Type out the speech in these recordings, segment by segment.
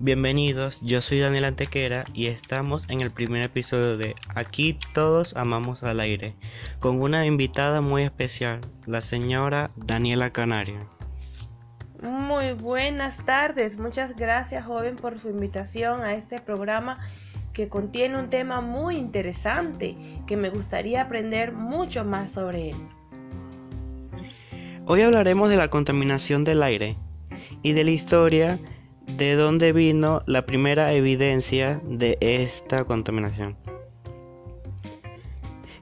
Bienvenidos, yo soy Daniel Antequera y estamos en el primer episodio de Aquí todos amamos al aire, con una invitada muy especial, la señora Daniela Canario. Muy buenas tardes, muchas gracias joven por su invitación a este programa que contiene un tema muy interesante que me gustaría aprender mucho más sobre él. Hoy hablaremos de la contaminación del aire y de la historia de dónde vino la primera evidencia de esta contaminación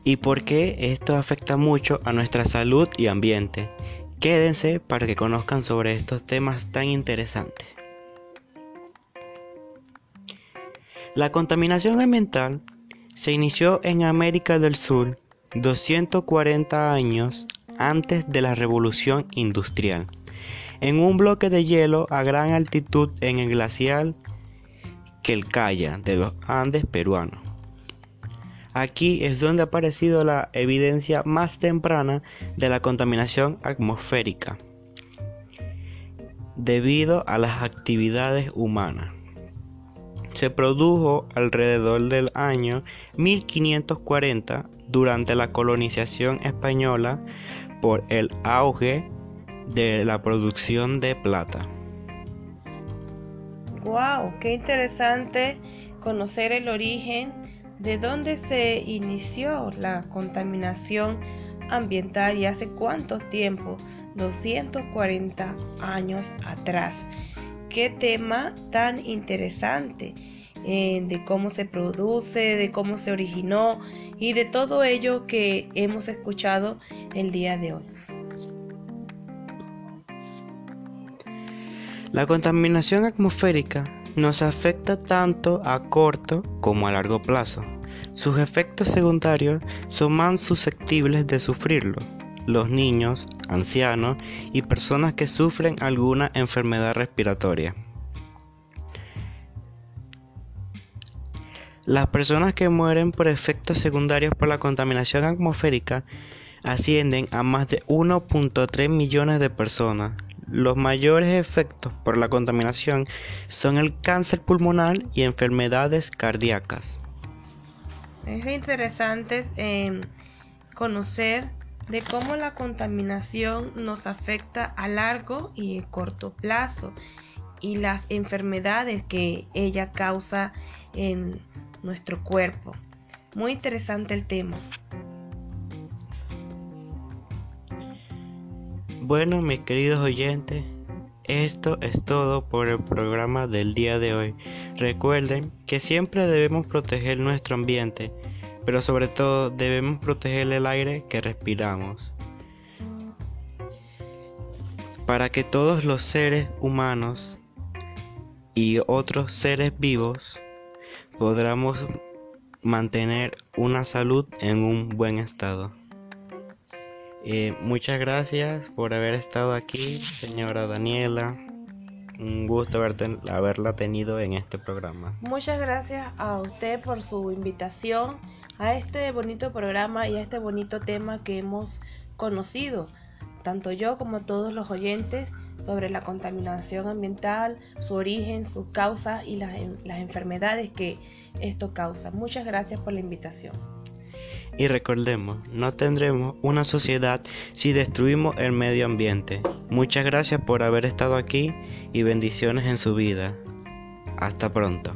y por qué esto afecta mucho a nuestra salud y ambiente. Quédense para que conozcan sobre estos temas tan interesantes. La contaminación ambiental se inició en América del Sur 240 años antes de la revolución industrial en un bloque de hielo a gran altitud en el glacial Quelcaya de los Andes peruanos. Aquí es donde ha aparecido la evidencia más temprana de la contaminación atmosférica debido a las actividades humanas. Se produjo alrededor del año 1540 durante la colonización española por el auge de la producción de plata. ¡Wow! ¡Qué interesante conocer el origen de dónde se inició la contaminación ambiental y hace cuánto tiempo, 240 años atrás. Qué tema tan interesante eh, de cómo se produce, de cómo se originó y de todo ello que hemos escuchado el día de hoy. La contaminación atmosférica nos afecta tanto a corto como a largo plazo. Sus efectos secundarios son más susceptibles de sufrirlo. Los niños, ancianos y personas que sufren alguna enfermedad respiratoria. Las personas que mueren por efectos secundarios por la contaminación atmosférica ascienden a más de 1.3 millones de personas, los mayores efectos por la contaminación son el cáncer pulmonar y enfermedades cardíacas. Es interesante em, conocer de cómo la contaminación nos afecta a largo y corto plazo y las enfermedades que ella causa en nuestro cuerpo. Muy interesante el tema. Bueno, mis queridos oyentes, esto es todo por el programa del día de hoy. Recuerden que siempre debemos proteger nuestro ambiente, pero sobre todo debemos proteger el aire que respiramos. Para que todos los seres humanos y otros seres vivos podamos mantener una salud en un buen estado. Eh, muchas gracias por haber estado aquí, señora Daniela. Un gusto haberla tenido en este programa. Muchas gracias a usted por su invitación a este bonito programa y a este bonito tema que hemos conocido, tanto yo como todos los oyentes, sobre la contaminación ambiental, su origen, sus causas y las, las enfermedades que esto causa. Muchas gracias por la invitación. Y recordemos, no tendremos una sociedad si destruimos el medio ambiente. Muchas gracias por haber estado aquí y bendiciones en su vida. Hasta pronto.